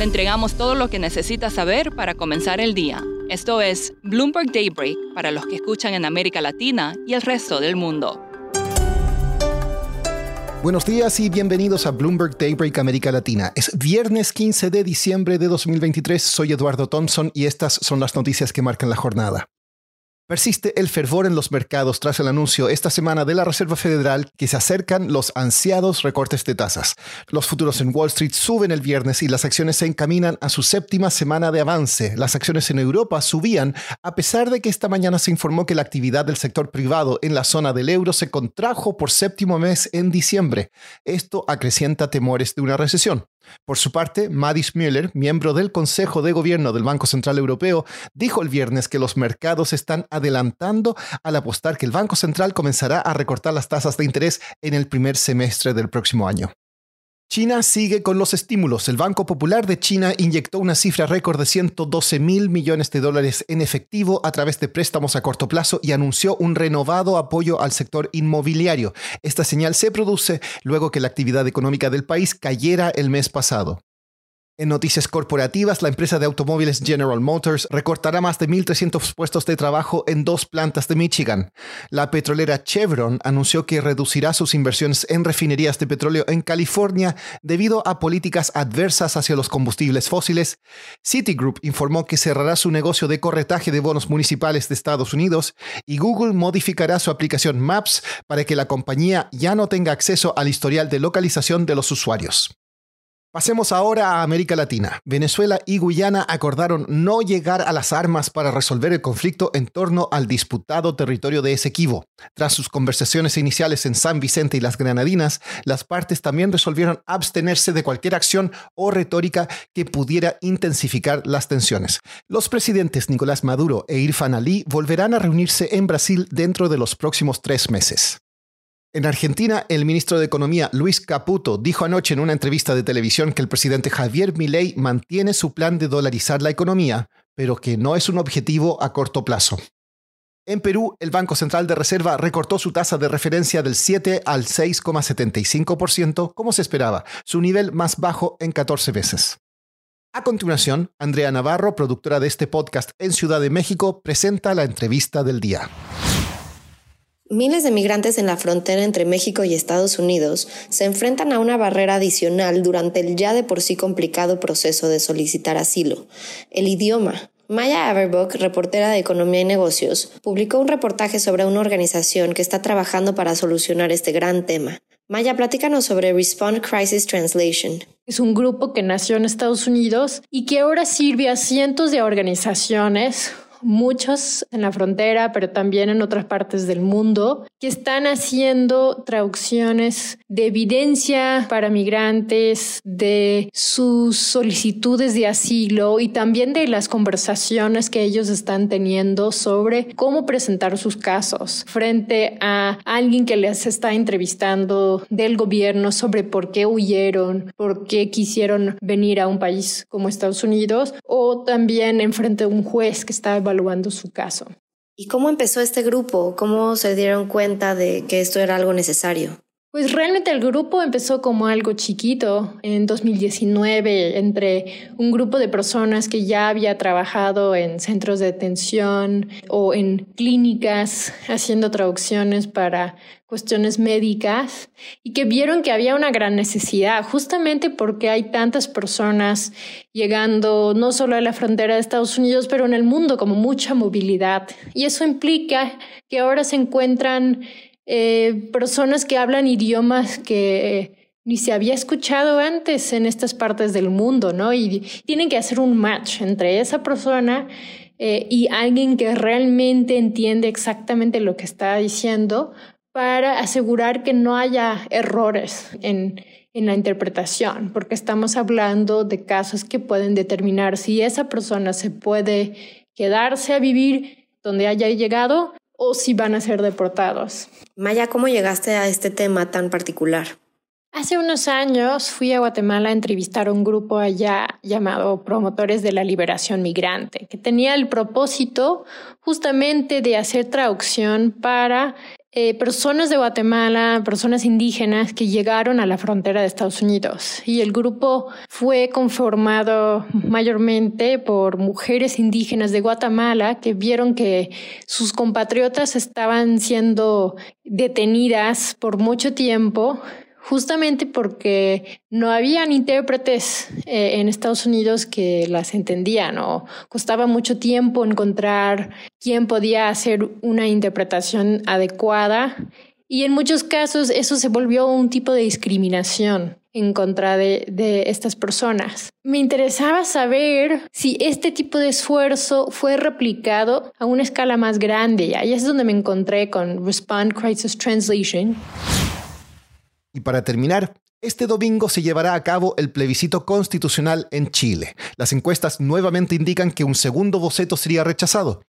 Le entregamos todo lo que necesita saber para comenzar el día. Esto es Bloomberg Daybreak para los que escuchan en América Latina y el resto del mundo. Buenos días y bienvenidos a Bloomberg Daybreak América Latina. Es viernes 15 de diciembre de 2023. Soy Eduardo Thompson y estas son las noticias que marcan la jornada. Persiste el fervor en los mercados tras el anuncio esta semana de la Reserva Federal que se acercan los ansiados recortes de tasas. Los futuros en Wall Street suben el viernes y las acciones se encaminan a su séptima semana de avance. Las acciones en Europa subían a pesar de que esta mañana se informó que la actividad del sector privado en la zona del euro se contrajo por séptimo mes en diciembre. Esto acrecienta temores de una recesión. Por su parte, Madis Müller, miembro del Consejo de Gobierno del Banco Central Europeo, dijo el viernes que los mercados están adelantando al apostar que el Banco Central comenzará a recortar las tasas de interés en el primer semestre del próximo año. China sigue con los estímulos. El Banco Popular de China inyectó una cifra récord de 112 mil millones de dólares en efectivo a través de préstamos a corto plazo y anunció un renovado apoyo al sector inmobiliario. Esta señal se produce luego que la actividad económica del país cayera el mes pasado. En noticias corporativas, la empresa de automóviles General Motors recortará más de 1.300 puestos de trabajo en dos plantas de Michigan. La petrolera Chevron anunció que reducirá sus inversiones en refinerías de petróleo en California debido a políticas adversas hacia los combustibles fósiles. Citigroup informó que cerrará su negocio de corretaje de bonos municipales de Estados Unidos y Google modificará su aplicación Maps para que la compañía ya no tenga acceso al historial de localización de los usuarios. Pasemos ahora a América Latina. Venezuela y Guyana acordaron no llegar a las armas para resolver el conflicto en torno al disputado territorio de Esequibo. Tras sus conversaciones iniciales en San Vicente y las Granadinas, las partes también resolvieron abstenerse de cualquier acción o retórica que pudiera intensificar las tensiones. Los presidentes Nicolás Maduro e Irfan Ali volverán a reunirse en Brasil dentro de los próximos tres meses. En Argentina, el ministro de Economía, Luis Caputo, dijo anoche en una entrevista de televisión que el presidente Javier Milei mantiene su plan de dolarizar la economía, pero que no es un objetivo a corto plazo. En Perú, el Banco Central de Reserva recortó su tasa de referencia del 7 al 6,75%, como se esperaba, su nivel más bajo en 14 veces. A continuación, Andrea Navarro, productora de este podcast en Ciudad de México, presenta la entrevista del día. Miles de migrantes en la frontera entre México y Estados Unidos se enfrentan a una barrera adicional durante el ya de por sí complicado proceso de solicitar asilo, el idioma. Maya Averbuck, reportera de Economía y Negocios, publicó un reportaje sobre una organización que está trabajando para solucionar este gran tema. Maya, platícanos sobre Respond Crisis Translation. Es un grupo que nació en Estados Unidos y que ahora sirve a cientos de organizaciones muchos en la frontera, pero también en otras partes del mundo, que están haciendo traducciones de evidencia para migrantes, de sus solicitudes de asilo y también de las conversaciones que ellos están teniendo sobre cómo presentar sus casos frente a alguien que les está entrevistando del gobierno sobre por qué huyeron, por qué quisieron venir a un país como Estados Unidos o también en frente a un juez que está evaluando su caso. ¿Y cómo empezó este grupo? ¿Cómo se dieron cuenta de que esto era algo necesario? Pues realmente el grupo empezó como algo chiquito en 2019 entre un grupo de personas que ya había trabajado en centros de detención o en clínicas haciendo traducciones para cuestiones médicas y que vieron que había una gran necesidad justamente porque hay tantas personas llegando no solo a la frontera de Estados Unidos, pero en el mundo como mucha movilidad. Y eso implica que ahora se encuentran eh, personas que hablan idiomas que ni se había escuchado antes en estas partes del mundo, ¿no? Y tienen que hacer un match entre esa persona eh, y alguien que realmente entiende exactamente lo que está diciendo para asegurar que no haya errores en, en la interpretación, porque estamos hablando de casos que pueden determinar si esa persona se puede quedarse a vivir donde haya llegado o si van a ser deportados. Maya, ¿cómo llegaste a este tema tan particular? Hace unos años fui a Guatemala a entrevistar a un grupo allá llamado Promotores de la Liberación Migrante, que tenía el propósito justamente de hacer traducción para eh, personas de Guatemala, personas indígenas que llegaron a la frontera de Estados Unidos. Y el grupo fue conformado mayormente por mujeres indígenas de Guatemala que vieron que sus compatriotas estaban siendo detenidas por mucho tiempo justamente porque no habían intérpretes eh, en Estados Unidos que las entendían o costaba mucho tiempo encontrar quién podía hacer una interpretación adecuada y en muchos casos eso se volvió un tipo de discriminación en contra de, de, estas personas. Me interesaba saber si este tipo de esfuerzo fue replicado a una escala más grande. Y ahí es donde me encontré con Respond Crisis Translation. Y para terminar, este domingo se llevará a cabo el plebiscito constitucional en Chile. Las encuestas nuevamente indican que un segundo boceto sería rechazado.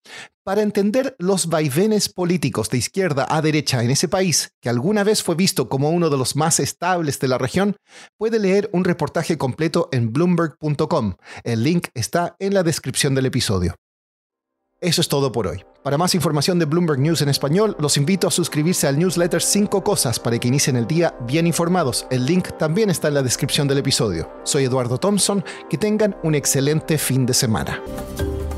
Para entender los vaivenes políticos de izquierda a derecha en ese país, que alguna vez fue visto como uno de los más estables de la región, puede leer un reportaje completo en bloomberg.com. El link está en la descripción del episodio. Eso es todo por hoy. Para más información de Bloomberg News en español, los invito a suscribirse al newsletter 5 cosas para que inicien el día bien informados. El link también está en la descripción del episodio. Soy Eduardo Thompson, que tengan un excelente fin de semana.